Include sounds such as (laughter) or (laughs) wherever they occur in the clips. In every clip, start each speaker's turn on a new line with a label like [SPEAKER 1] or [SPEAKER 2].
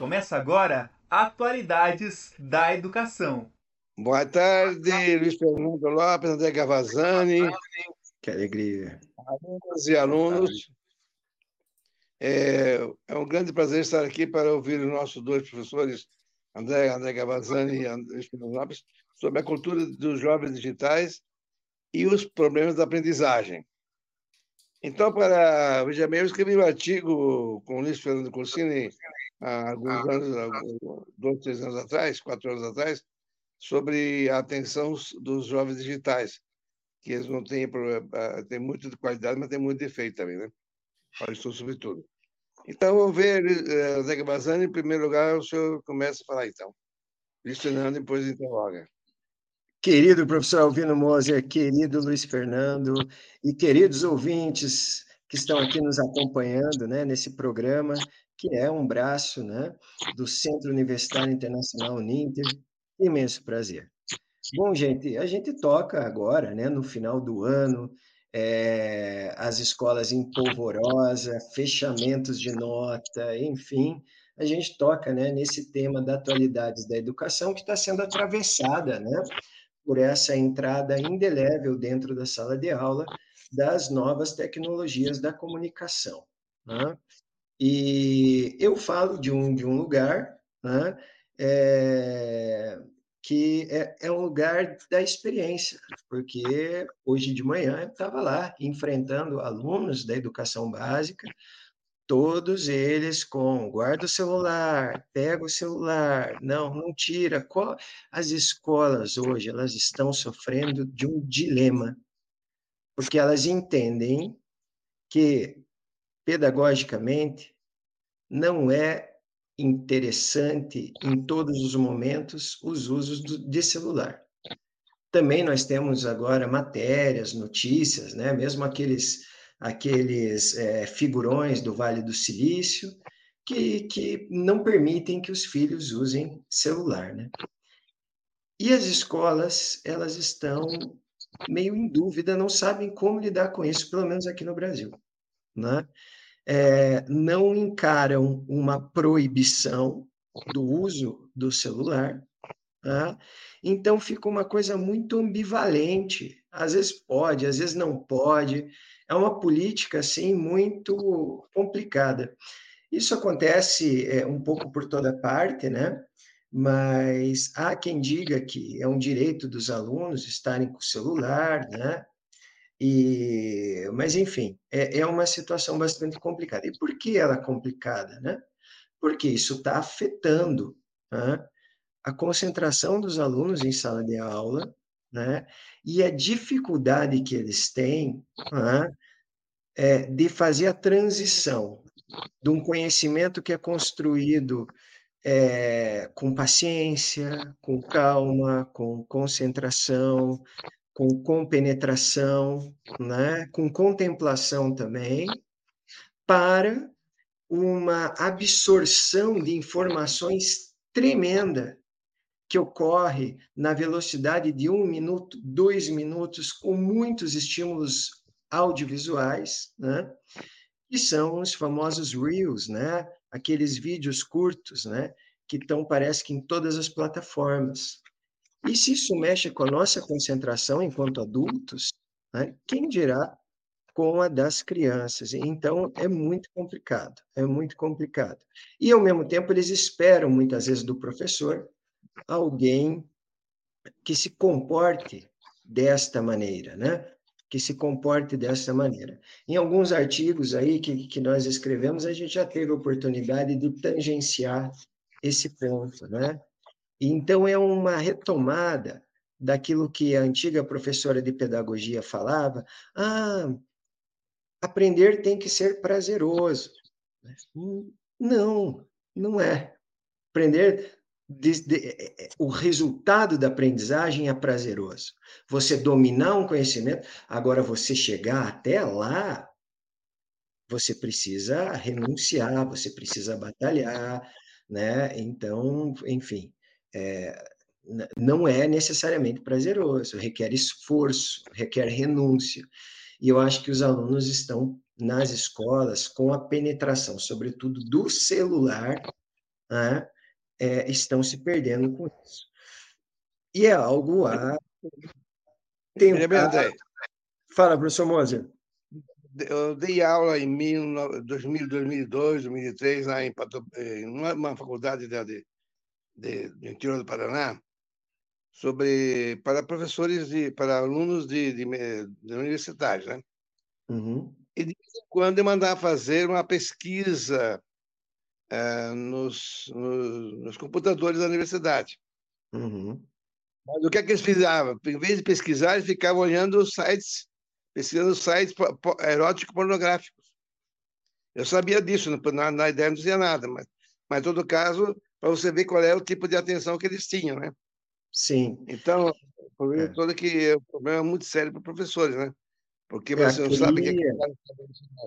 [SPEAKER 1] Começa agora Atualidades da Educação.
[SPEAKER 2] Boa tarde, Luiz Fernando Lopes, André Gavazani.
[SPEAKER 3] Que alegria.
[SPEAKER 2] Alunos e alunos. É, é, um grande prazer estar aqui para ouvir os nossos dois professores, André, André Gavazani e Luiz Fernando Lopes, sobre a cultura dos jovens digitais e os problemas da aprendizagem. Então, para veja bem, eu escrevi um artigo com o Luiz Fernando Corsini há alguns anos, dois, três anos atrás, quatro anos atrás, sobre a atenção dos jovens digitais, que eles não têm, ah, têm muito de qualidade, mas têm muito defeito também, né? Falo isso sobretudo. Então, vamos ver, Zé Bazani, em primeiro lugar, o senhor começa a falar, então. Fernando, depois interroga.
[SPEAKER 3] Querido professor Alvino Moser, querido Luiz Fernando e queridos ouvintes que estão aqui nos acompanhando né, nesse programa, que é um braço né, do Centro Universitário Internacional Uninter. Imenso prazer. Bom, gente, a gente toca agora, né, no final do ano, é, as escolas em polvorosa, fechamentos de nota, enfim, a gente toca né, nesse tema da atualidades da educação que está sendo atravessada né, por essa entrada indelével dentro da sala de aula das novas tecnologias da comunicação. Né? E eu falo de um, de um lugar né, é, que é, é, um lugar da experiência, porque hoje de manhã eu estava lá enfrentando alunos da educação básica, todos eles com guarda o celular, pega o celular, não, não tira. As escolas hoje elas estão sofrendo de um dilema, porque elas entendem que pedagogicamente não é interessante em todos os momentos os usos de celular. Também nós temos agora matérias, notícias, né? mesmo aqueles aqueles é, figurões do Vale do Silício, que, que não permitem que os filhos usem celular, né? E as escolas, elas estão meio em dúvida, não sabem como lidar com isso, pelo menos aqui no Brasil, né? É, não encaram uma proibição do uso do celular, né? então fica uma coisa muito ambivalente. Às vezes pode, às vezes não pode é uma política assim muito complicada. Isso acontece é, um pouco por toda parte, né? Mas há quem diga que é um direito dos alunos estarem com o celular, né? E, mas, enfim, é, é uma situação bastante complicada. E por que ela é complicada, né? Porque isso está afetando né? a concentração dos alunos em sala de aula, né? E a dificuldade que eles têm né? é, de fazer a transição de um conhecimento que é construído é, com paciência, com calma, com concentração, com compenetração, né? com contemplação também, para uma absorção de informações tremenda que ocorre na velocidade de um minuto, dois minutos, com muitos estímulos audiovisuais, né? que são os famosos Reels, né? aqueles vídeos curtos, né? que estão, parece que, em todas as plataformas. E se isso mexe com a nossa concentração enquanto adultos, né? quem dirá com a das crianças? Então, é muito complicado, é muito complicado. E, ao mesmo tempo, eles esperam, muitas vezes, do professor alguém que se comporte desta maneira, né? que se comporte dessa maneira. Em alguns artigos aí que, que nós escrevemos, a gente já teve a oportunidade de tangenciar esse ponto, né? Então, é uma retomada daquilo que a antiga professora de pedagogia falava, ah, aprender tem que ser prazeroso. Não, não é. Aprender de, de, é, é, o resultado da aprendizagem é prazeroso. Você dominar um conhecimento, agora você chegar até lá, você precisa renunciar, você precisa batalhar, né? Então, enfim, é, não é necessariamente prazeroso, requer esforço, requer renúncia. E eu acho que os alunos estão nas escolas com a penetração, sobretudo do celular, né, é, estão se perdendo com isso. E é algo a tentar... Fala, professor Moser.
[SPEAKER 2] Eu dei aula em 2000, 2002, 2003, lá em, em uma faculdade de, de, do interior do Paraná, sobre para professores de para alunos de, de, de universitários, né?
[SPEAKER 3] Uhum.
[SPEAKER 2] E de vez em quando eu mandava fazer uma pesquisa uh, nos, nos, nos, computadores da universidade.
[SPEAKER 3] Uhum.
[SPEAKER 2] Mas o que é que eles fizeram? Em vez de pesquisar, eles ficavam olhando os sites, pesquisando sites eróticos pornográficos. Eu sabia disso, na, na ideia não dizia nada, mas, mas em todo caso, para você ver qual é o tipo de atenção que eles tinham, né?
[SPEAKER 3] Sim.
[SPEAKER 2] Então, o problema é. todo é que é um problema muito sério para professores, né? Porque você não sabe o que é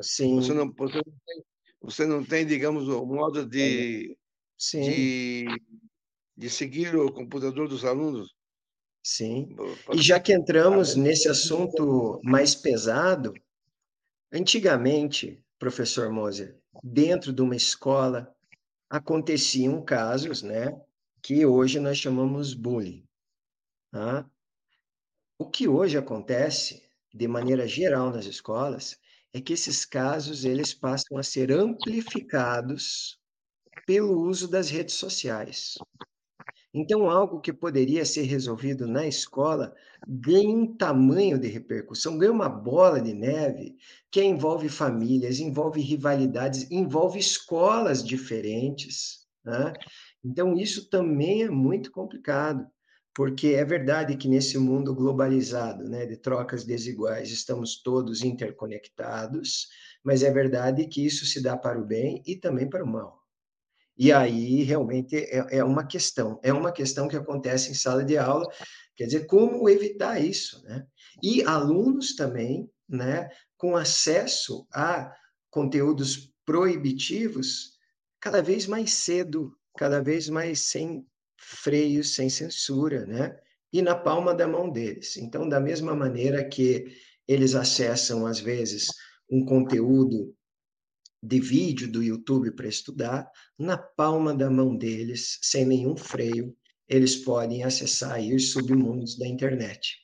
[SPEAKER 3] Sim.
[SPEAKER 2] Você não, você não tem, você não tem digamos, o modo de,
[SPEAKER 3] Sim.
[SPEAKER 2] de, de seguir o computador dos alunos.
[SPEAKER 3] Sim. E já que entramos nesse assunto mais pesado, antigamente, professor Moser, dentro de uma escola, aconteciam casos, né, que hoje nós chamamos bullying. Tá? O que hoje acontece, de maneira geral nas escolas, é que esses casos eles passam a ser amplificados pelo uso das redes sociais. Então, algo que poderia ser resolvido na escola ganha um tamanho de repercussão, ganha uma bola de neve que envolve famílias, envolve rivalidades, envolve escolas diferentes. Né? Então, isso também é muito complicado, porque é verdade que nesse mundo globalizado, né, de trocas desiguais, estamos todos interconectados, mas é verdade que isso se dá para o bem e também para o mal. E aí, realmente, é, é uma questão, é uma questão que acontece em sala de aula, quer dizer, como evitar isso, né? E alunos também, né, com acesso a conteúdos proibitivos cada vez mais cedo cada vez mais sem freios, sem censura, né? E na palma da mão deles. Então, da mesma maneira que eles acessam, às vezes, um conteúdo de vídeo do YouTube para estudar, na palma da mão deles, sem nenhum freio, eles podem acessar aí os submundos da internet.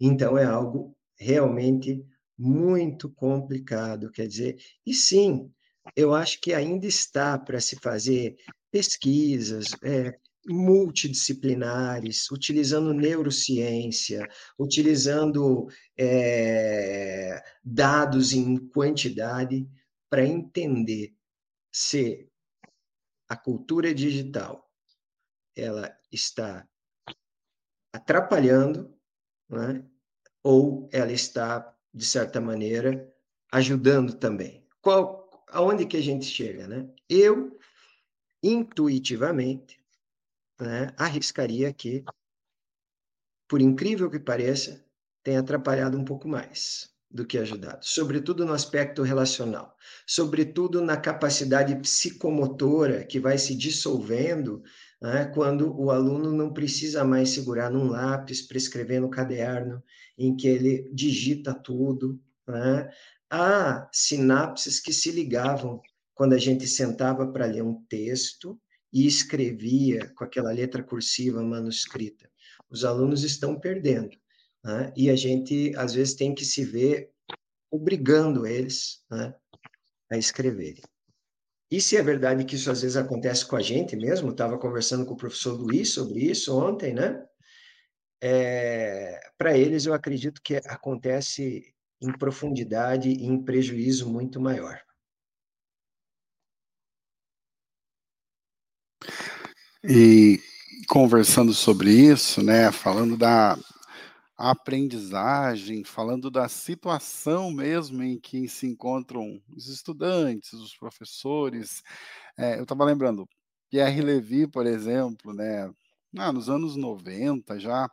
[SPEAKER 3] Então, é algo realmente muito complicado, quer dizer, e sim, eu acho que ainda está para se fazer pesquisas é, multidisciplinares, utilizando neurociência, utilizando é, dados em quantidade para entender se a cultura digital ela está atrapalhando, né? ou ela está de certa maneira ajudando também. Qual, aonde que a gente chega, né? Eu intuitivamente, né, arriscaria que, por incrível que pareça, tenha atrapalhado um pouco mais do que ajudado, sobretudo no aspecto relacional, sobretudo na capacidade psicomotora que vai se dissolvendo né, quando o aluno não precisa mais segurar num lápis para escrever no caderno, em que ele digita tudo. Né? Há sinapses que se ligavam quando a gente sentava para ler um texto e escrevia com aquela letra cursiva manuscrita. Os alunos estão perdendo. Né? E a gente, às vezes, tem que se ver obrigando eles né, a escreverem. E se é verdade que isso às vezes acontece com a gente mesmo, estava conversando com o professor Luiz sobre isso ontem, né? É, Para eles, eu acredito que acontece em profundidade e em prejuízo muito maior.
[SPEAKER 4] E conversando sobre isso, né, falando da aprendizagem, falando da situação mesmo em que se encontram os estudantes, os professores, é, eu estava lembrando, Pierre Levy, por exemplo, né, ah, nos anos 90 já,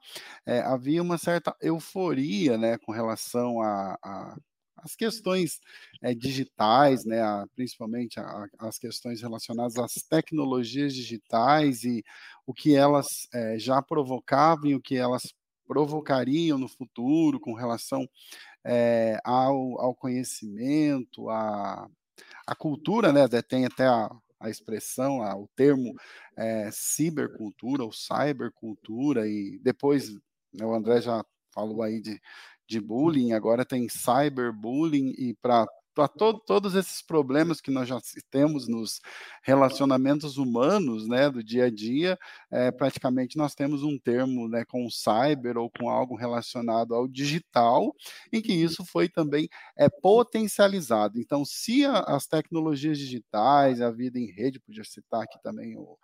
[SPEAKER 4] é, havia uma certa euforia né, com relação a, a as questões é, digitais, né, a, principalmente a, as questões relacionadas às tecnologias digitais e o que elas é, já provocavam e o que elas provocariam no futuro com relação é, ao, ao, conhecimento, à, à cultura, né, tem até a, a expressão, a, o termo é, cibercultura ou cybercultura, e depois né, o André já falou aí de, de bullying, agora tem cyberbullying, e para para to todos esses problemas que nós já temos nos relacionamentos humanos, né, do dia a dia, é, praticamente nós temos um termo, né, com cyber ou com algo relacionado ao digital, em que isso foi também é potencializado. Então, se a, as tecnologias digitais, a vida em rede, podia citar aqui também o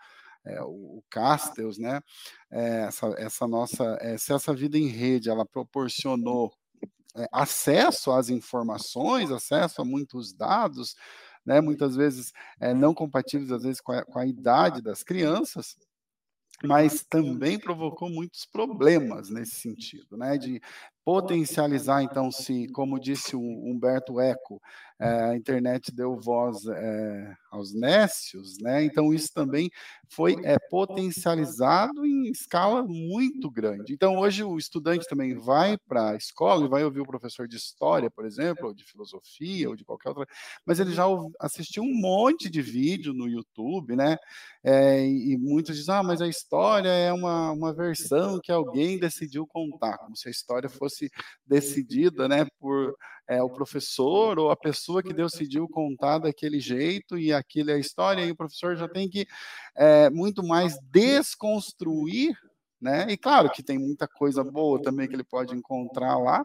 [SPEAKER 4] é, o, Castells, né? É, essa, essa nossa, é, se essa vida em rede ela proporcionou é, acesso às informações, acesso a muitos dados, né, muitas vezes é, não compatíveis, às vezes, com a, com a idade das crianças, mas também provocou muitos problemas nesse sentido, né, de potencializar, então, se, como disse o Humberto Eco, é, a internet deu voz é, aos nécios, né? Então isso também foi é, potencializado em escala muito grande. Então hoje o estudante também vai para a escola e vai ouvir o professor de história, por exemplo, ou de filosofia, ou de qualquer outra, mas ele já assistiu um monte de vídeo no YouTube, né? É, e muitos dizem, ah, mas a história é uma, uma versão que alguém decidiu contar, como se a história fosse decidida, né, por é, o professor ou a pessoa que decidiu contar daquele jeito e aquilo é a história, e o professor já tem que é, muito mais desconstruir, né? E claro que tem muita coisa boa também que ele pode encontrar lá,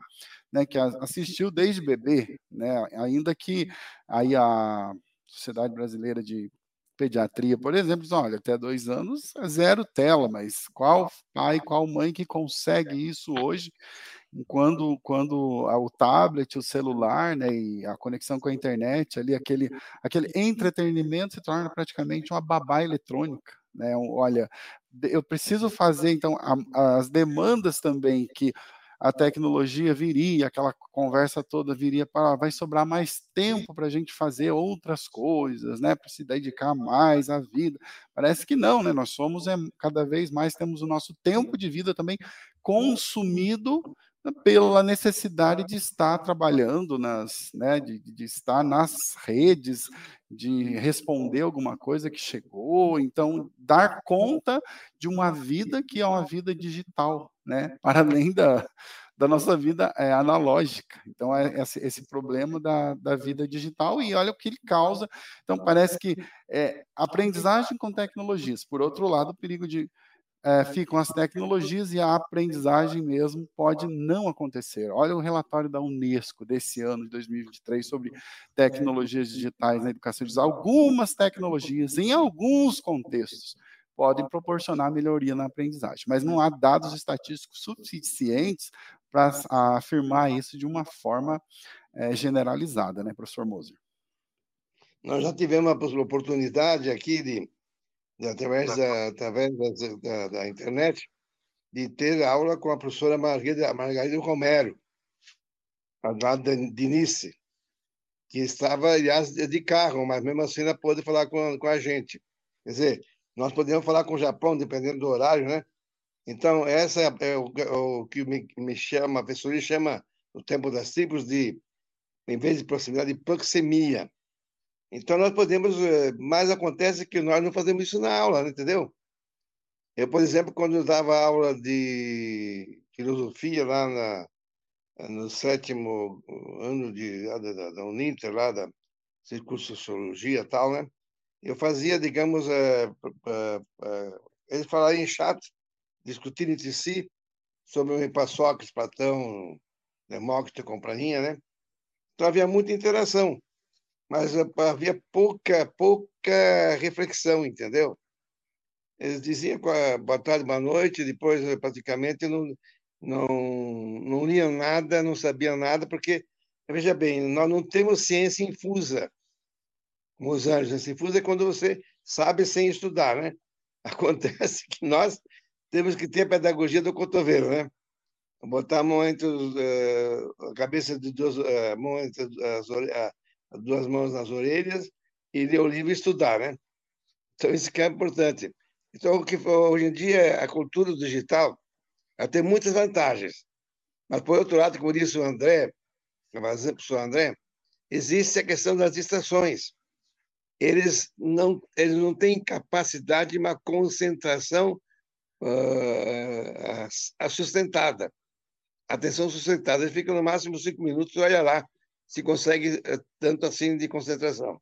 [SPEAKER 4] né? Que assistiu desde bebê, né? Ainda que aí a Sociedade Brasileira de pediatria, por exemplo, diz, olha, até dois anos é zero tela, mas qual pai, qual mãe que consegue isso hoje quando, quando o tablet, o celular, né, e a conexão com a internet, ali aquele, aquele entretenimento se torna praticamente uma babá eletrônica, né? Olha, eu preciso fazer então a, as demandas também que a tecnologia viria, aquela conversa toda viria para vai sobrar mais tempo para a gente fazer outras coisas, né? Para se dedicar mais à vida. Parece que não, né? Nós somos é, cada vez mais temos o nosso tempo de vida também consumido pela necessidade de estar trabalhando nas, né, de, de, estar nas redes, de responder alguma coisa que chegou, então dar conta de uma vida que é uma vida digital, né, para além da, da nossa vida é, analógica. Então é esse, esse problema da, da vida digital e olha o que ele causa. Então parece que é, aprendizagem com tecnologias. Por outro lado, o perigo de é, ficam as tecnologias e a aprendizagem mesmo pode não acontecer. Olha o relatório da Unesco desse ano de 2023 sobre tecnologias digitais na educação. Diz algumas tecnologias, em alguns contextos, podem proporcionar melhoria na aprendizagem, mas não há dados estatísticos suficientes para afirmar isso de uma forma é, generalizada, né, professor Moser?
[SPEAKER 2] Nós já tivemos a oportunidade aqui de através, da, através da, da, internet, de ter aula com a professora Margarida, Margarida Romero, lá de Nice, que estava, aliás, de carro, mas mesmo assim ela pôde falar com, com a gente. Quer dizer, nós podemos falar com o Japão, dependendo do horário, né? Então, essa é, é o, o, que me, me chama, a pessoa chama, no tempo das tribos, de, em vez de proximidade, de proxemia. Então, nós podemos. Eh, mas acontece que nós não fazemos isso na aula, entendeu? Eu, por exemplo, quando eu dava aula de filosofia lá na, no sétimo ano de, da, da Uninter, lá da curso Sociologia e tal, né? Eu fazia, digamos, é, é, é, eles falarem em chat, discutir entre si sobre o Sócrates, Platão, Demócrito, Companhia, né? Então havia muita interação mas havia pouca, pouca reflexão, entendeu? Eles diziam boa tarde, boa noite, depois praticamente não, não, não liam nada, não sabiam nada, porque, veja bem, nós não temos ciência infusa, os anjos. Ciência infusa é quando você sabe sem estudar, né? (laughs) Acontece que nós temos que ter a pedagogia do cotovelo, né? Botar a mão entre os, uh, a cabeça de duas, uh, mão entre as, duas mãos nas orelhas e ler o livro e estudar, né? Então, isso que é importante. Então, o que hoje em dia, a cultura digital ela tem muitas vantagens. Mas, por outro lado, como disse o André, o professor André, existe a questão das distrações. eles não, eles não têm capacidade de uma concentração uh, sustentada, atenção sustentada. Eles ficam no máximo cinco minutos, olha lá se consegue uh, tanto assim de concentração.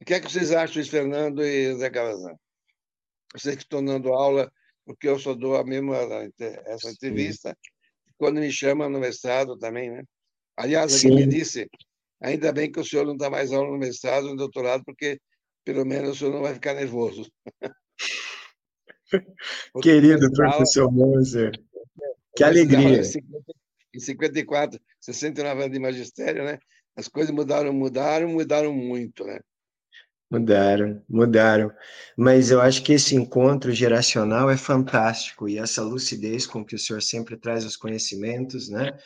[SPEAKER 2] O que é que vocês acham, Luiz Fernando e Zé Calazan? Vocês que estão dando aula, porque eu só dou a mesma essa entrevista, Sim. quando me chamam no mestrado também, né? Aliás, alguém me disse, ainda bem que o senhor não dá mais aula no mestrado, no doutorado, porque pelo menos o senhor não vai ficar nervoso. (laughs)
[SPEAKER 3] Querido professor Moser, que alegria.
[SPEAKER 2] Em 54, 69 anos de magistério, né? As coisas mudaram, mudaram, mudaram muito, né?
[SPEAKER 3] Mudaram, mudaram. Mas eu acho que esse encontro geracional é fantástico e essa lucidez com que o senhor sempre traz os conhecimentos, né?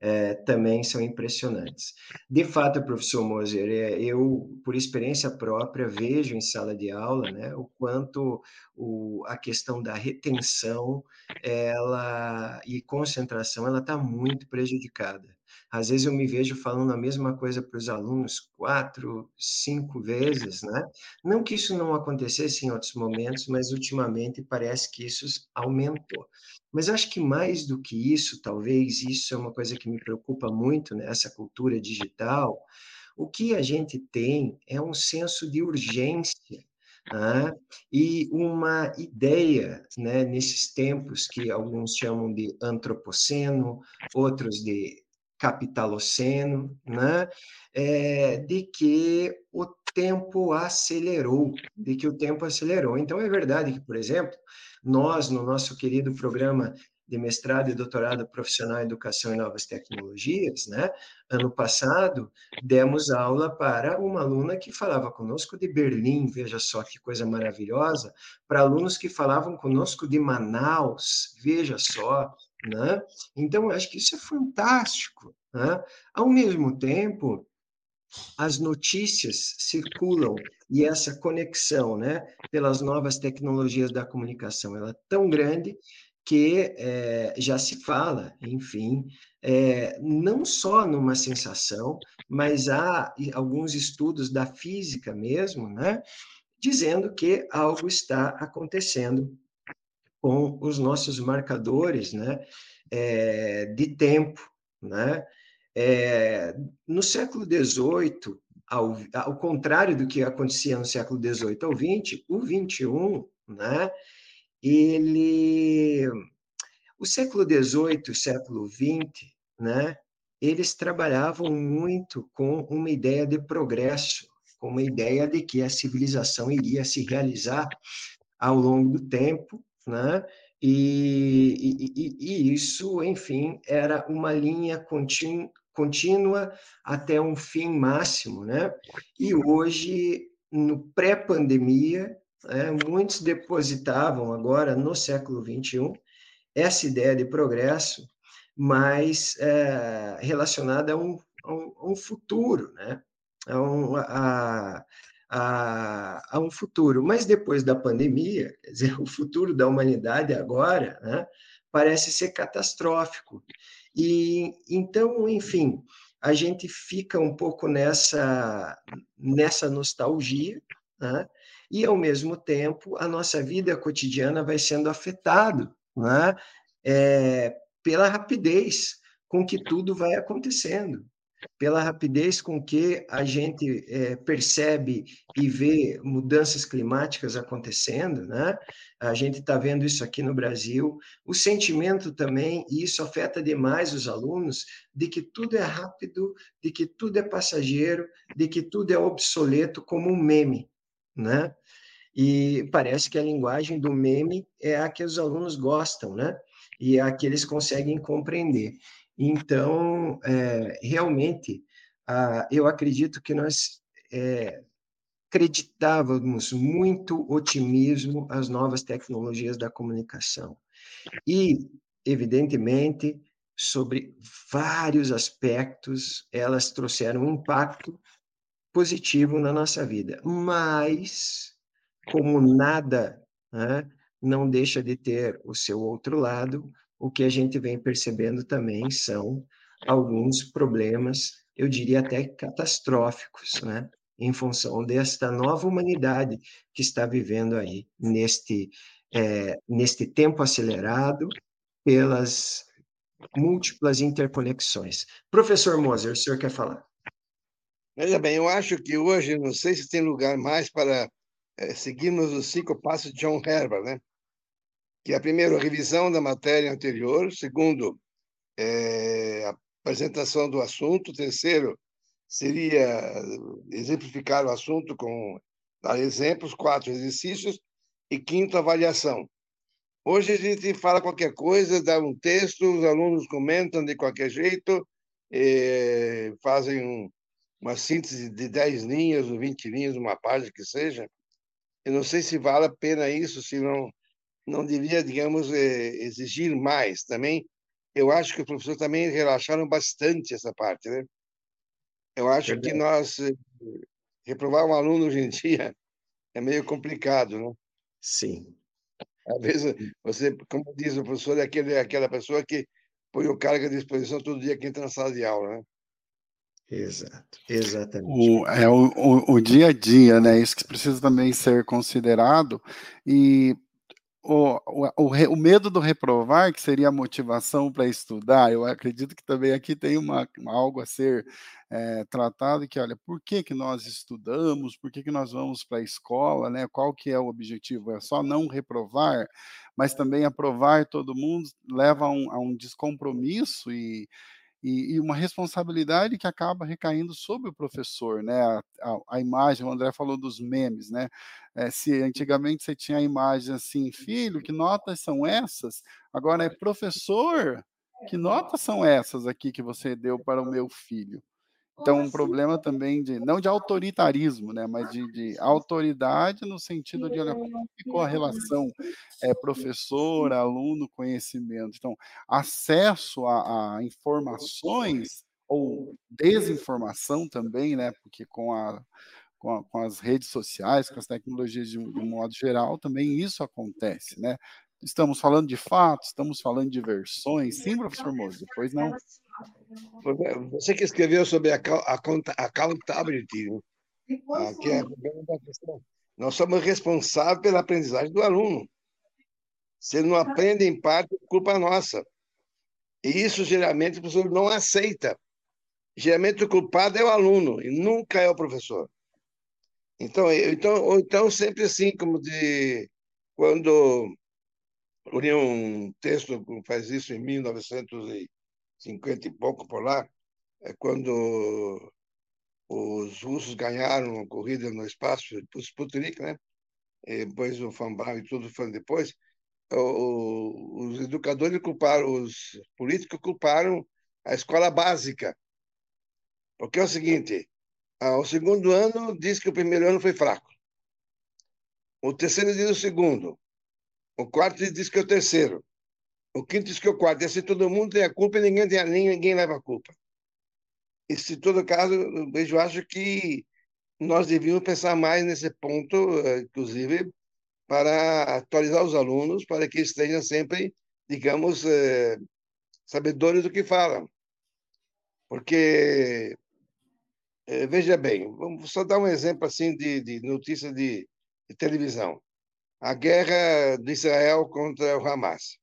[SPEAKER 3] é, também são impressionantes. De fato, professor Moser, é, eu, por experiência própria, vejo em sala de aula né, o quanto o, a questão da retenção ela, e concentração ela está muito prejudicada. Às vezes eu me vejo falando a mesma coisa para os alunos quatro, cinco vezes, né? Não que isso não acontecesse em outros momentos, mas ultimamente parece que isso aumentou. Mas acho que mais do que isso, talvez isso é uma coisa que me preocupa muito nessa cultura digital. O que a gente tem é um senso de urgência né? e uma ideia, né, nesses tempos que alguns chamam de antropoceno, outros de capitaloceno, né? É, de que o tempo acelerou, de que o tempo acelerou. Então, é verdade que, por exemplo, nós, no nosso querido programa de mestrado e doutorado profissional em educação e novas tecnologias, né? Ano passado demos aula para uma aluna que falava conosco de Berlim, veja só que coisa maravilhosa, para alunos que falavam conosco de Manaus, veja só, né? Então acho que isso é fantástico, né? Ao mesmo tempo, as notícias circulam e essa conexão, né, pelas novas tecnologias da comunicação, ela é tão grande que é, já se fala, enfim, é, não só numa sensação, mas há alguns estudos da física mesmo, né, dizendo que algo está acontecendo com os nossos marcadores, né, é, de tempo, né, é, no século XVIII, ao, ao, contrário do que acontecia no século XVIII ao XX, o XXI, né, ele, o século XVIII, o século XX, né, eles trabalhavam muito com uma ideia de progresso, com uma ideia de que a civilização iria se realizar ao longo do tempo, né, e, e, e, isso, enfim, era uma linha contínua, até um fim máximo, né? E hoje, no pré-pandemia, é, muitos depositavam agora no século 21 essa ideia de progresso, mas é, relacionada a um, a, um, a um, futuro, né? A um, a, a, a, um futuro. Mas depois da pandemia, (laughs) quer dizer, o futuro da humanidade agora né, parece ser catastrófico. E então, enfim, a gente fica um pouco nessa, nessa nostalgia, né? e ao mesmo tempo a nossa vida cotidiana vai sendo afetada né? É, pela rapidez com que tudo vai acontecendo pela rapidez com que a gente é, percebe e vê mudanças climáticas acontecendo, né? A gente está vendo isso aqui no Brasil. O sentimento também, e isso afeta demais os alunos, de que tudo é rápido, de que tudo é passageiro, de que tudo é obsoleto, como um meme, né? E parece que a linguagem do meme é a que os alunos gostam, né? E é a que eles conseguem compreender. Então, é, realmente, ah, eu acredito que nós é, acreditávamos muito otimismo às novas tecnologias da comunicação. E, evidentemente, sobre vários aspectos, elas trouxeram um impacto positivo na nossa vida. Mas, como nada né, não deixa de ter o seu outro lado, o que a gente vem percebendo também são alguns problemas, eu diria até catastróficos, né? em função desta nova humanidade que está vivendo aí neste, é, neste tempo acelerado pelas múltiplas interconexões. Professor Moser, o senhor quer falar?
[SPEAKER 2] Veja bem, eu acho que hoje, não sei se tem lugar mais para é, seguirmos os cinco passos de John Herbert, né? Que é, primeiro, a revisão da matéria anterior, segundo, é, a apresentação do assunto, terceiro, seria exemplificar o assunto com dar exemplos, quatro exercícios, e quinto, avaliação. Hoje a gente fala qualquer coisa, dá um texto, os alunos comentam de qualquer jeito, fazem um, uma síntese de 10 linhas ou 20 linhas, uma página que seja. Eu não sei se vale a pena isso, se não, não devia, digamos, exigir mais também. Eu acho que os professores também relaxaram bastante essa parte, né? Eu acho Verdade. que nós reprovar um aluno hoje em dia (laughs) é meio complicado, né?
[SPEAKER 3] Sim.
[SPEAKER 2] Às vezes, você, como diz o professor, é aquele, aquela pessoa que põe o cargo à disposição todo dia que entra na sala de aula, né?
[SPEAKER 3] Exato, exatamente.
[SPEAKER 4] O, é o, o, o, dia a dia, né? Isso que precisa também ser considerado. E o, o, o, medo do reprovar, que seria a motivação para estudar, eu acredito que também aqui tem uma, algo a ser é, tratado, que olha, por que, que nós estudamos, por que, que nós vamos para a escola, né? qual que é o objetivo? É só não reprovar, mas também aprovar todo mundo leva a um, a um descompromisso e, e, e, uma responsabilidade que acaba recaindo sobre o professor, né? A, a, a imagem, o André falou dos memes, né? É, se antigamente você tinha a imagem assim, filho, que notas são essas? Agora é professor, que notas são essas aqui que você deu para o meu filho? Então, um problema também de, não de autoritarismo, né, mas de, de autoridade no sentido de, olha, como ficou a relação é, professor, aluno, conhecimento. Então, acesso a, a informações ou desinformação também, né, porque com a com, a, com, as redes sociais, com as tecnologias de, de um modo geral, também isso acontece, né? Estamos falando de fatos, estamos falando de versões. Sim, professor Moço, depois não.
[SPEAKER 2] Você que escreveu sobre a accountability, que é a questão. Nós somos responsáveis pela aprendizagem do aluno. Se ele não aprende em parte, é culpa nossa. E isso, geralmente, o professor não aceita. Geralmente, o culpado é o aluno e nunca é o professor. Então, então, ou então sempre assim, como de quando li um texto que faz isso em 1950 e pouco por lá, é quando os russos ganharam a corrida no espaço, Sputnik, né? E depois o Van Braun e tudo foi depois. O, os educadores culparam, os políticos culparam a escola básica. Porque é o seguinte, o segundo ano diz que o primeiro ano foi fraco. O terceiro diz o segundo. O quarto diz que é o terceiro. O quinto diz que é o quarto. E assim todo mundo tem a culpa e ninguém, tem, ninguém leva a culpa. E se todo caso, eu acho que nós devíamos pensar mais nesse ponto, eh, inclusive, para atualizar os alunos, para que estejam sempre, digamos, eh, sabedores do que falam. Porque, eh, veja bem, vamos só dar um exemplo assim de, de notícia de, de televisão a guerra de Israel contra o Hamas.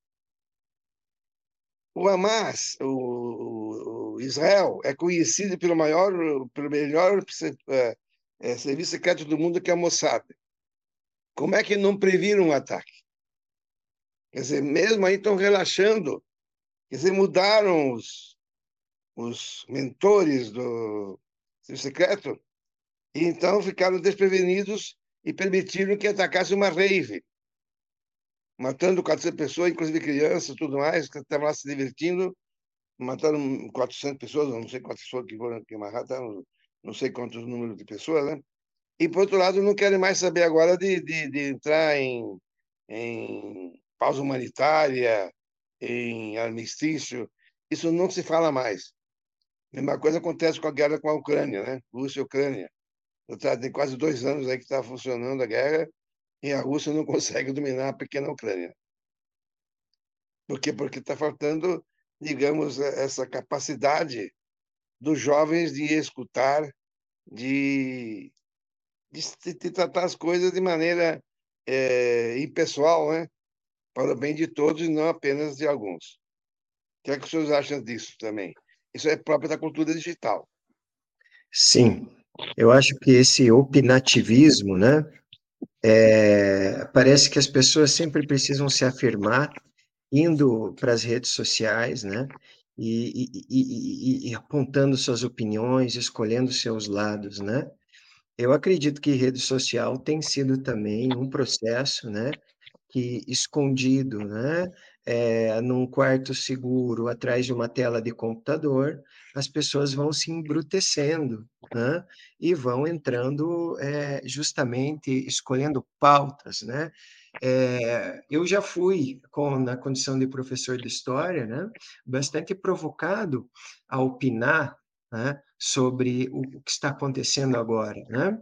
[SPEAKER 2] O Hamas, o, o Israel, é conhecido pelo maior, pelo melhor é, é, serviço secreto do mundo, que é o Mossad. Como é que não previram um ataque? Quer dizer, mesmo aí estão relaxando. Quer dizer, mudaram os, os mentores do serviço secreto e então ficaram desprevenidos e permitiram que atacasse uma rave, matando 400 pessoas, inclusive crianças, tudo mais, que estavam lá se divertindo, mataram 400 pessoas, não sei quantas pessoas que foram que mataram, não sei quantos números de pessoas, né? E, por outro lado, não querem mais saber agora de, de, de entrar em, em pausa humanitária, em armistício. Isso não se fala mais. A mesma coisa acontece com a guerra com a Ucrânia, né? Rússia e Ucrânia. Tem quase dois anos aí que está funcionando a guerra e a Rússia não consegue dominar a pequena Ucrânia. Por quê? Porque está faltando, digamos, essa capacidade dos jovens de escutar, de de, de tratar as coisas de maneira é, impessoal, né? para o bem de todos e não apenas de alguns. O que é que os senhores acham disso também? Isso é próprio da cultura digital.
[SPEAKER 3] Sim, eu acho que esse opinativismo, né? É, parece que as pessoas sempre precisam se afirmar indo para as redes sociais, né? E, e, e, e, apontando suas opiniões, escolhendo seus lados, né? Eu acredito que rede social tem sido também um processo, né? Que escondido, né? É, num quarto seguro, atrás de uma tela de computador, as pessoas vão se embrutecendo, né? E vão entrando é, justamente escolhendo pautas, né? É, eu já fui, com, na condição de professor de história, né, bastante provocado a opinar né, sobre o, que está acontecendo agora. Né?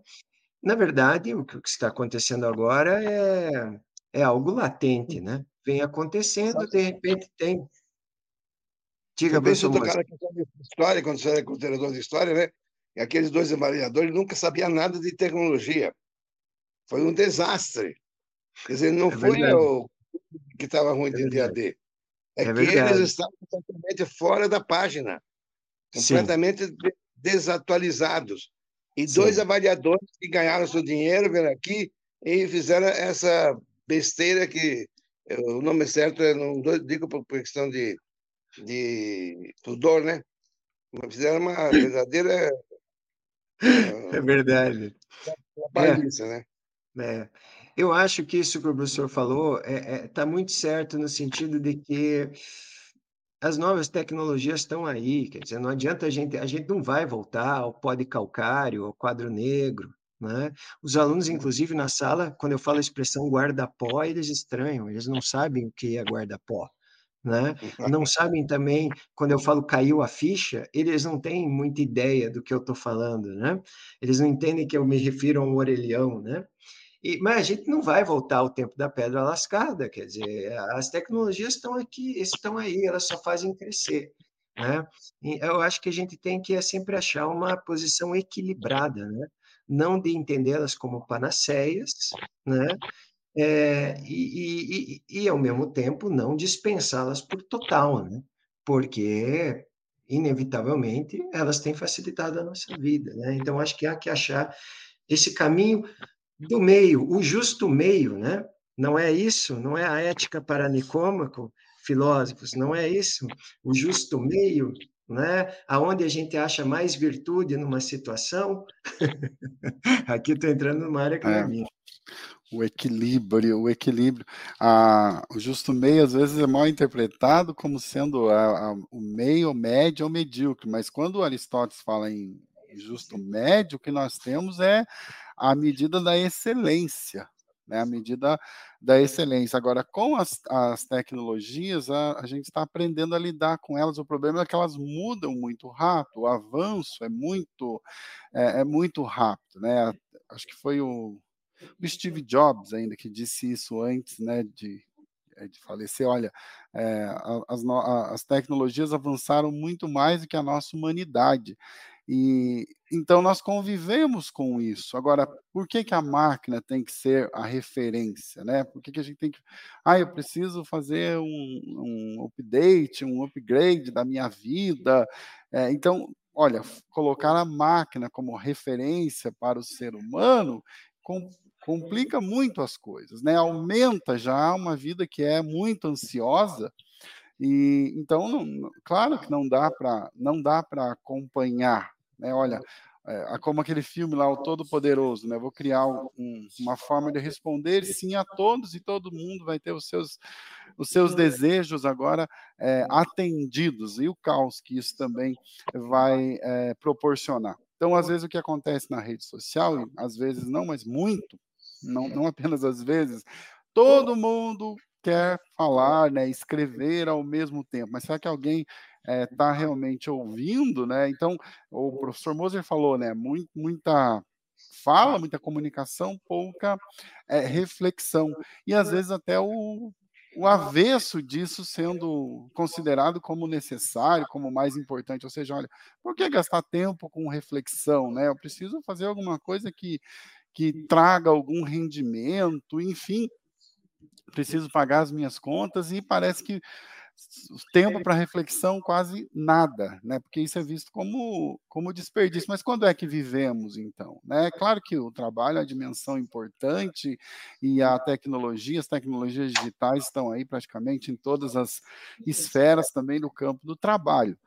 [SPEAKER 3] Na verdade, o que está acontecendo agora é, é algo latente, né? vem acontecendo, de repente tem.
[SPEAKER 2] Diga, eu penso tocar na questão de história, quando você era considerador de história, né? E aqueles dois avaliadores nunca sabiam nada de tecnologia. Foi um desastre. Quer dizer, não é foi verdade. o que estava ruim é de DAD. É, é que verdade. eles estavam completamente fora da página, completamente Sim. desatualizados. E Sim. dois avaliadores que ganharam seu dinheiro, vieram aqui e fizeram essa besteira que o nome certo é, não digo por questão de, de pudor, né? Mas fizeram uma (laughs) verdadeira.
[SPEAKER 3] É verdade.
[SPEAKER 2] Uma é.
[SPEAKER 3] né? É. Eu acho que isso que o professor falou está é, é, tá muito certo no sentido de que as novas tecnologias estão aí, quer dizer, não adianta a gente, a gente não vai voltar ao pó de calcário, ao quadro negro, né? Os alunos, inclusive, na sala, quando eu falo a expressão guarda-pó, eles estranham, eles não sabem o que é guarda-pó. Né? (laughs) Não sabem também, quando eu falo caiu a ficha, eles não têm muita ideia do que eu estou falando, né? Eles não entendem que eu me refiro a um orelhão, né? E, mas a gente não vai voltar ao tempo da pedra lascada, quer dizer, as tecnologias estão aqui, estão aí, elas só fazem crescer. Né? E eu acho que a gente tem que sempre achar uma posição equilibrada, né? Não de entendê-las como panaceias, né? É, e, e, e, ao mesmo tempo, não dispensá-las por total, né? porque, inevitavelmente, elas têm facilitado a nossa vida. Né? Então, acho que há que achar esse caminho do meio, o justo meio, né? Não é isso, não é a ética para Nicômaco, filósofos, não é isso, o justo meio, né? Aonde a gente acha mais virtude numa situação. (laughs) Aqui estou entrando numa área que é, não é minha.
[SPEAKER 4] O equilíbrio, o equilíbrio. Ah, o justo meio às vezes é mal interpretado como sendo a, a, o meio, médio ou medíocre, mas quando Aristóteles fala em justo médio, o que nós temos é a medida da excelência, né? a medida da excelência. Agora, com as, as tecnologias, a, a gente está aprendendo a lidar com elas. O problema é que elas mudam muito rápido, o avanço é muito, é, é muito rápido. Né? Acho que foi o, o Steve Jobs ainda que disse isso antes né, de, é, de falecer, olha, é, as, as, tecnologias avançaram muito mais do que a nossa humanidade. E então nós convivemos com isso. Agora, por que, que a máquina tem que ser a referência, né? Por que, que a gente tem que, ah, eu preciso fazer um, um update, um upgrade da minha vida? É, então, olha, colocar a máquina como referência para o ser humano com, complica muito as coisas, né? Aumenta já uma vida que é muito ansiosa e então, não, claro que não dá para não dá para acompanhar, né? Olha, é, como aquele filme lá, o Todo Poderoso, né? Vou criar um, uma forma de responder sim a todos e todo mundo vai ter os seus os seus desejos agora é, atendidos e o caos que isso também vai é, proporcionar. Então, às vezes o que acontece na rede social, às vezes não, mas muito, não, não apenas às vezes, todo mundo quer falar, né, escrever ao mesmo tempo. Mas será que alguém está eh, é, realmente ouvindo, né? Então, o professor Moser falou, né? Muito, muita fala, muita comunicação, pouca é, reflexão. E às vezes até o, o avesso disso sendo considerado como necessário, como mais importante. Ou seja, olha, por que gastar tempo com reflexão, né? Eu preciso fazer alguma coisa que que traga algum rendimento, enfim, preciso pagar as minhas contas e parece que tempo para reflexão quase nada, né? Porque isso é visto como, como desperdício. Mas quando é que vivemos, então? Né? É claro que o trabalho é a dimensão importante e a tecnologia, as tecnologias digitais estão aí praticamente em todas as esferas também do campo do trabalho.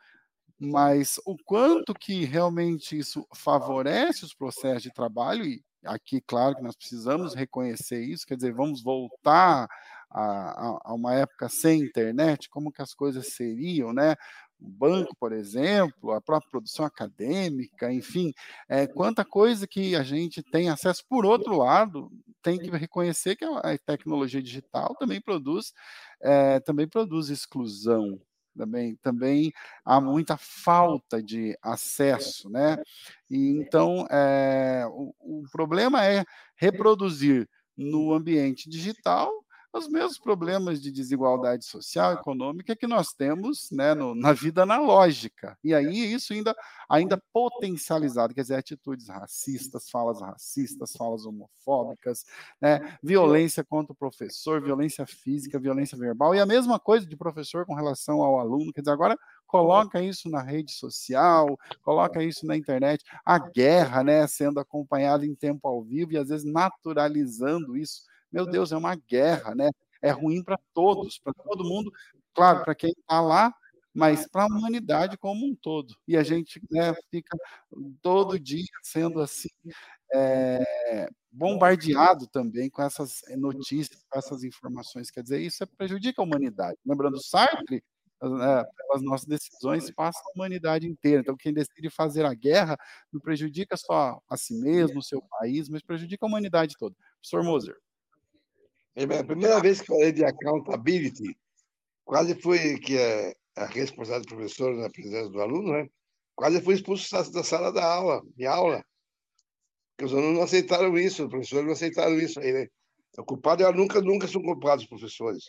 [SPEAKER 4] Mas o quanto que realmente isso favorece os processos de trabalho, e aqui, claro que nós precisamos reconhecer isso, quer dizer, vamos voltar a, a, uma época sem internet, como que as coisas seriam, né? O banco, por exemplo, a própria produção acadêmica, enfim, é, quanta coisa que a gente tem acesso. Por outro lado, tem que reconhecer que a tecnologia digital também produz, é, também produz exclusão, também, também há muita falta de acesso, né? E então é, o, o problema é reproduzir no ambiente digital os mesmos problemas de desigualdade social e econômica que nós temos né, no, na vida analógica. E aí isso ainda, ainda potencializado, quer dizer, atitudes racistas, falas racistas, falas homofóbicas, né, violência contra o professor, violência física, violência verbal, e a mesma coisa de professor com relação ao aluno, quer dizer, agora coloca isso na rede social, coloca isso na internet, a guerra, né, sendo acompanhada em tempo ao vivo e às vezes naturalizando isso meu Deus, é uma guerra, né? É ruim para todos, para todo mundo, claro, para quem está lá, mas para a humanidade como um todo. E a gente né, fica todo dia sendo assim é, bombardeado também com essas notícias, com essas informações. Quer dizer, isso prejudica a humanidade. Lembrando Sartre, né, pelas nossas decisões passa a humanidade inteira. Então, quem decide fazer a guerra não prejudica só a si mesmo, o seu país, mas prejudica a humanidade toda. Professor Moser.
[SPEAKER 2] É a primeira vez que falei de accountability, quase fui que é a responsável do professor na presença do aluno, né? Quase fui expulso da sala da aula, de aula. Porque os alunos não aceitaram isso, os professores não aceitaram isso aí, né? O culpado é nunca, nunca são culpados os professores.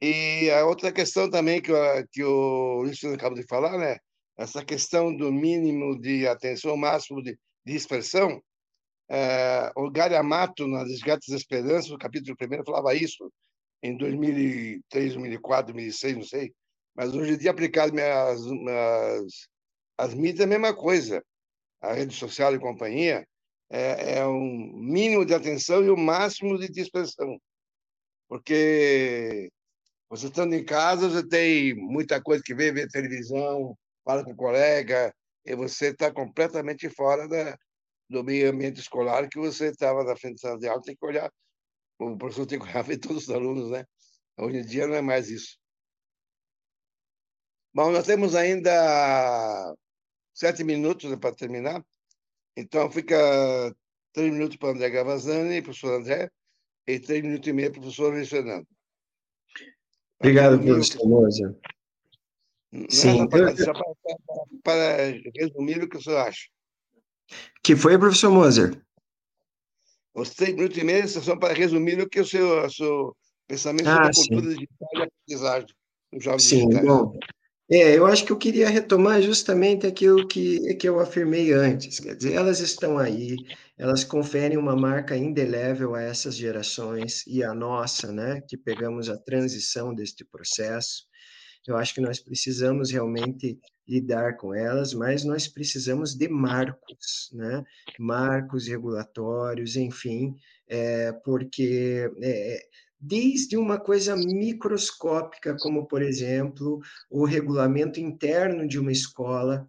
[SPEAKER 2] E a outra questão também que, que o Luiz acabou de falar, né? Essa questão do mínimo de atenção, máximo de dispersão, é, o Gariamato, nas Esgatas da Esperança, no capítulo 1, falava isso, em 2003, 2004, 2006, não sei. Mas hoje em dia, aplicado às, mídias, é a mesma coisa. A rede social e companhia é, é um mínimo de atenção e o um máximo de dispersão. Porque você estando em casa, você tem muita coisa que ver, ver televisão, fala com o colega, e você está completamente fora da, do meio ambiente escolar que você estava na frente da sala de aula, tem que olhar, o professor tem que olhar (laughs) ver todos os alunos, né? Hoje em dia não é mais isso. Bom, nós temos ainda sete minutos para terminar, então fica três minutos para André Gavazani, professor André, e três minutos e meio para o professor Luiz Fernando.
[SPEAKER 3] Obrigado, professor Moza.
[SPEAKER 2] Sim. Para, para, para resumir o que o senhor acha.
[SPEAKER 3] Que foi, professor Moser?
[SPEAKER 2] Os três minutos e meio são para resumir o que o seu, o seu pensamento ah, sobre a cultura digital e aprendizagem
[SPEAKER 3] Sim, bom. É, eu acho que eu queria retomar justamente aquilo que, que eu afirmei antes. Quer dizer, elas estão aí, elas conferem uma marca indelével a essas gerações e a nossa, né, que pegamos a transição deste processo. Eu acho que nós precisamos realmente lidar com elas, mas nós precisamos de marcos, né? Marcos regulatórios, enfim, é, porque é, desde uma coisa microscópica, como, por exemplo, o regulamento interno de uma escola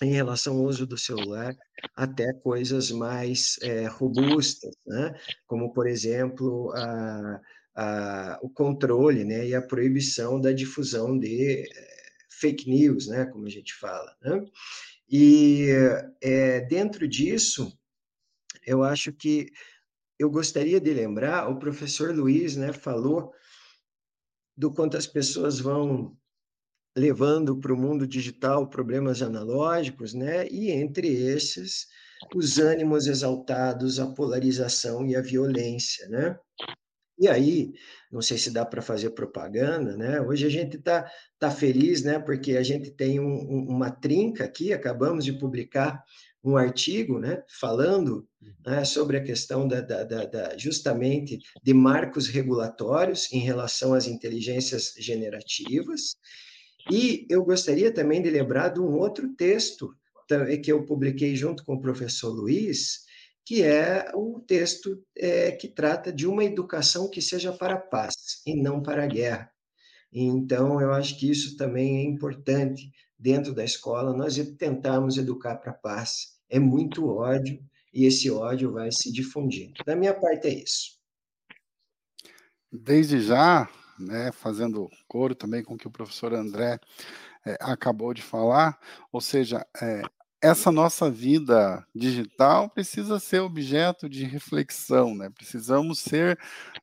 [SPEAKER 3] em relação ao uso do celular, até coisas mais é, robustas, né? como, por exemplo, a, a, o controle né? e a proibição da difusão de fake news, né, como a gente fala. Né? E é, dentro disso, eu acho que eu gostaria de lembrar, o professor Luiz né, falou do quanto as pessoas vão levando para o mundo digital problemas analógicos, né? E entre esses, os ânimos exaltados, a polarização e a violência, né? E aí, não sei se dá para fazer propaganda, né? Hoje a gente está tá feliz, né? Porque a gente tem um, um, uma trinca aqui, acabamos de publicar um artigo, né, falando né, sobre a questão da, da, da, da, justamente de marcos regulatórios em relação às inteligências generativas. E eu gostaria também de lembrar de um outro texto que eu publiquei junto com o professor Luiz, que é o texto é, que trata de uma educação que seja para a paz e não para a guerra. Então, eu acho que isso também é importante dentro da escola, nós tentarmos educar para a paz. É muito ódio e esse ódio vai se difundindo. Da minha parte é isso.
[SPEAKER 4] Desde já, né, fazendo coro também com o que o professor André é, acabou de falar, ou seja, é, essa nossa vida digital precisa ser objeto de reflexão, né? Precisamos ser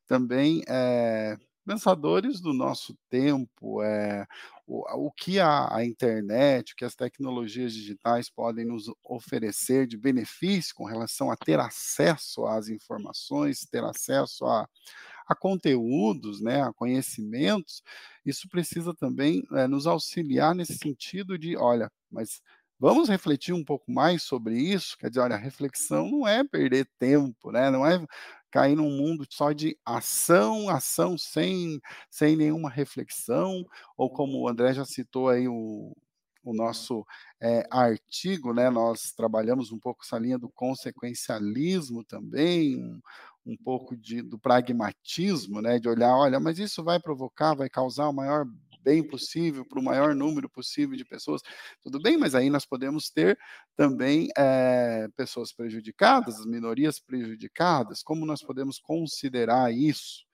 [SPEAKER 4] também é, pensadores do nosso tempo, é, o, o que a, a, internet, o que as tecnologias digitais podem nos oferecer de benefício com relação a ter acesso às informações, ter acesso a, a conteúdos, né, a conhecimentos, isso precisa também é, nos auxiliar nesse sentido de, olha, mas Vamos refletir um pouco mais sobre isso? Quer dizer, olha, a reflexão não é perder tempo, né? Não é cair num mundo só de ação, ação sem, sem nenhuma reflexão, ou como o André já citou aí o, o nosso é, artigo, né? Nós trabalhamos um pouco essa linha do consequencialismo também, um, um pouco de, do pragmatismo, né? De olhar, olha, mas isso vai provocar, vai causar o maior bem possível para o maior número possível de pessoas, tudo bem, mas aí nós podemos ter também é, pessoas prejudicadas, as minorias prejudicadas, como nós podemos considerar isso?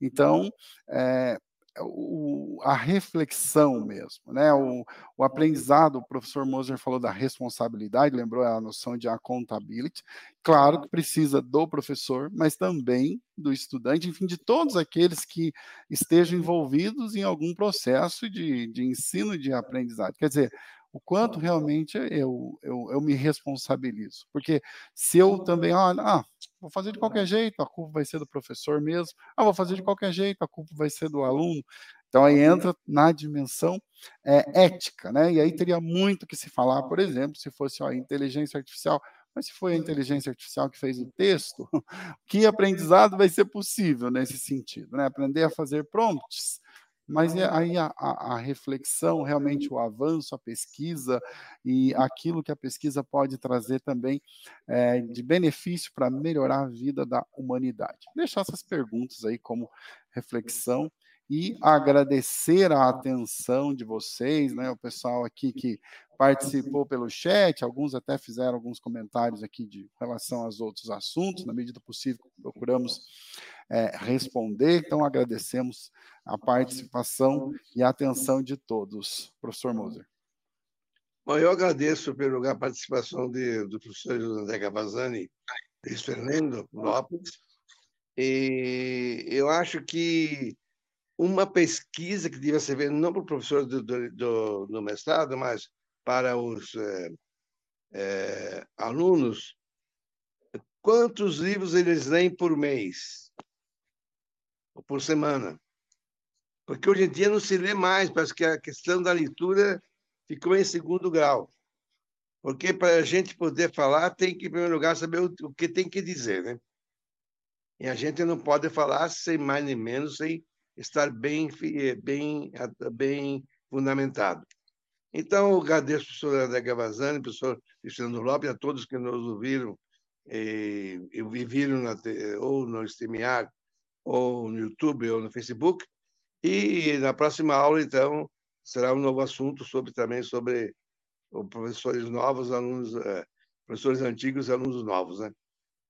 [SPEAKER 4] Então, é, o, a reflexão mesmo, né? O, o, aprendizado, o professor Moser falou da responsabilidade, lembrou a noção de accountability. Claro que precisa do professor, mas também do estudante, enfim, de todos aqueles que estejam envolvidos em algum processo de, de ensino de aprendizagem. Quer dizer, o quanto realmente eu, eu, eu me responsabilizo. Porque se eu também, olha, ah, vou fazer de qualquer jeito, a culpa vai ser do professor mesmo, ah, vou fazer de qualquer jeito, a culpa vai ser do aluno. Então aí entra na dimensão é, ética, né? E aí teria muito que se falar, por exemplo, se fosse a inteligência artificial, mas se foi a inteligência artificial que fez o texto, (laughs) que aprendizado vai ser possível nesse sentido, né? Aprender a fazer prompts mas é aí a, a, a, reflexão, realmente o avanço, a pesquisa e aquilo que a pesquisa pode trazer também é, de benefício para melhorar a vida da humanidade. Deixar essas perguntas aí como reflexão e agradecer a atenção de vocês, né, o pessoal aqui que participou pelo chat, alguns até fizeram alguns comentários aqui de relação aos outros assuntos, na medida possível procuramos é, responder, então agradecemos a participação e a atenção de todos. Professor Moser.
[SPEAKER 2] Bom, eu agradeço, pelo lugar, a participação de, do professor José Cavazani e Fernando Lopes, e eu acho que uma pesquisa que devia ser feita, não para o professor do, do, do mestrado, mas para os é, é, alunos quantos livros eles leem por mês ou por semana. Porque hoje em dia não se lê mais, parece que a questão da leitura ficou em segundo grau. Porque para a gente poder falar, tem que, em primeiro lugar, saber o, que tem que dizer. Né? E a gente não pode falar sem mais nem menos, sem estar bem, bem, bem fundamentado. Então, eu agradeço ao professor André Gavazani, professor Cristiano Lopes, a todos que nos ouviram e, e viram na, ou no StreamYard, ou no YouTube, ou no Facebook. E na próxima aula, então, será um novo assunto sobre também sobre professores novos, alunos, é, professores antigos e alunos novos, né?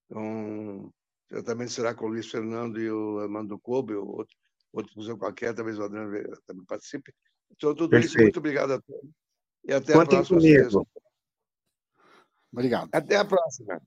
[SPEAKER 2] Então, certamente será com o Luiz Fernando e o Armando Kobe, ou outro, outro professor qualquer, talvez o Adriano também participe. Então, tudo Perfeito. isso, muito obrigado a todos. E até Contem a próxima. Comigo.
[SPEAKER 4] Obrigado.
[SPEAKER 2] Até a próxima.